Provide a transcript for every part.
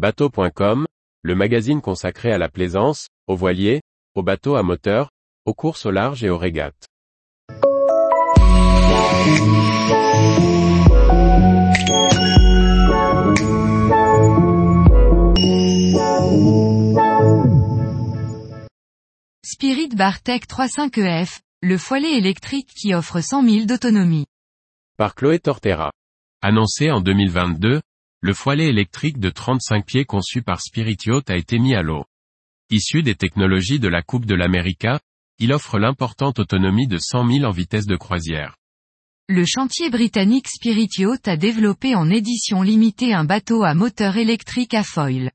Bateau.com, le magazine consacré à la plaisance, aux voiliers, aux bateaux à moteur, aux courses au large et aux régates. Spirit Bartec 35EF, le foilet électrique qui offre 100 000 d'autonomie. Par Chloé Tortera. Annoncé en 2022, le foilet électrique de 35 pieds conçu par Spirit Yacht a été mis à l'eau. Issu des technologies de la Coupe de l'América, il offre l'importante autonomie de 100 000 en vitesse de croisière. Le chantier britannique Spirit Yacht a développé en édition limitée un bateau à moteur électrique à foil.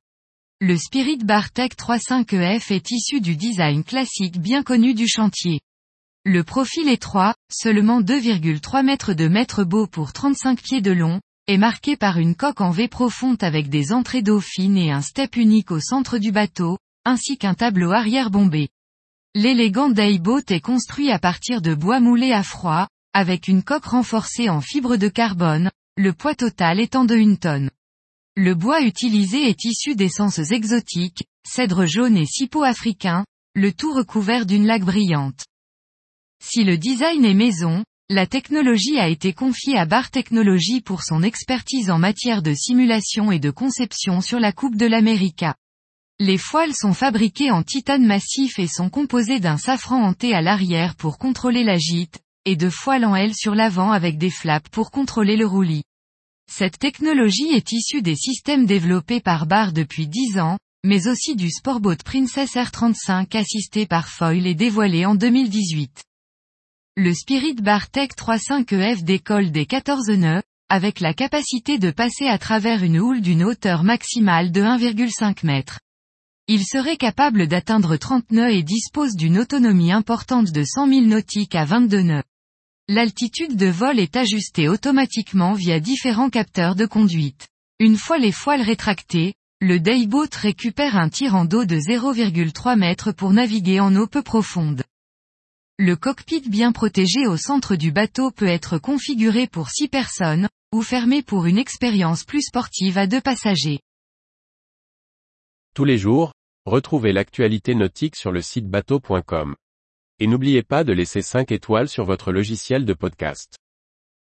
Le Spirit Bartec 35EF est issu du design classique bien connu du chantier. Le profil étroit, seulement 2,3 mètres de mètre beau pour 35 pieds de long, est marqué par une coque en V profonde avec des entrées d'eau fines et un step unique au centre du bateau, ainsi qu'un tableau arrière bombé. L'élégant dayboat est construit à partir de bois moulé à froid, avec une coque renforcée en fibre de carbone, le poids total étant de 1 tonne. Le bois utilisé est issu d'essences exotiques, cèdre jaune et cipo africain, le tout recouvert d'une laque brillante. Si le design est maison, la technologie a été confiée à Bar Technology pour son expertise en matière de simulation et de conception sur la Coupe de l'América. Les foiles sont fabriquées en titane massif et sont composées d'un safran hanté à l'arrière pour contrôler la gîte, et de foiles en L sur l'avant avec des flaps pour contrôler le roulis. Cette technologie est issue des systèmes développés par Bar depuis 10 ans, mais aussi du Sportboat Princess R35 assisté par Foil et dévoilé en 2018. Le Spirit Bartec 35EF décolle des 14 nœuds, avec la capacité de passer à travers une houle d'une hauteur maximale de 1,5 m. Il serait capable d'atteindre 30 nœuds et dispose d'une autonomie importante de 100 000 nautiques à 22 nœuds. L'altitude de vol est ajustée automatiquement via différents capteurs de conduite. Une fois les foiles rétractées, le dayboat récupère un tirant d'eau de 0,3 m pour naviguer en eau peu profonde. Le cockpit bien protégé au centre du bateau peut être configuré pour 6 personnes, ou fermé pour une expérience plus sportive à deux passagers. Tous les jours, retrouvez l'actualité nautique sur le site bateau.com. Et n'oubliez pas de laisser 5 étoiles sur votre logiciel de podcast.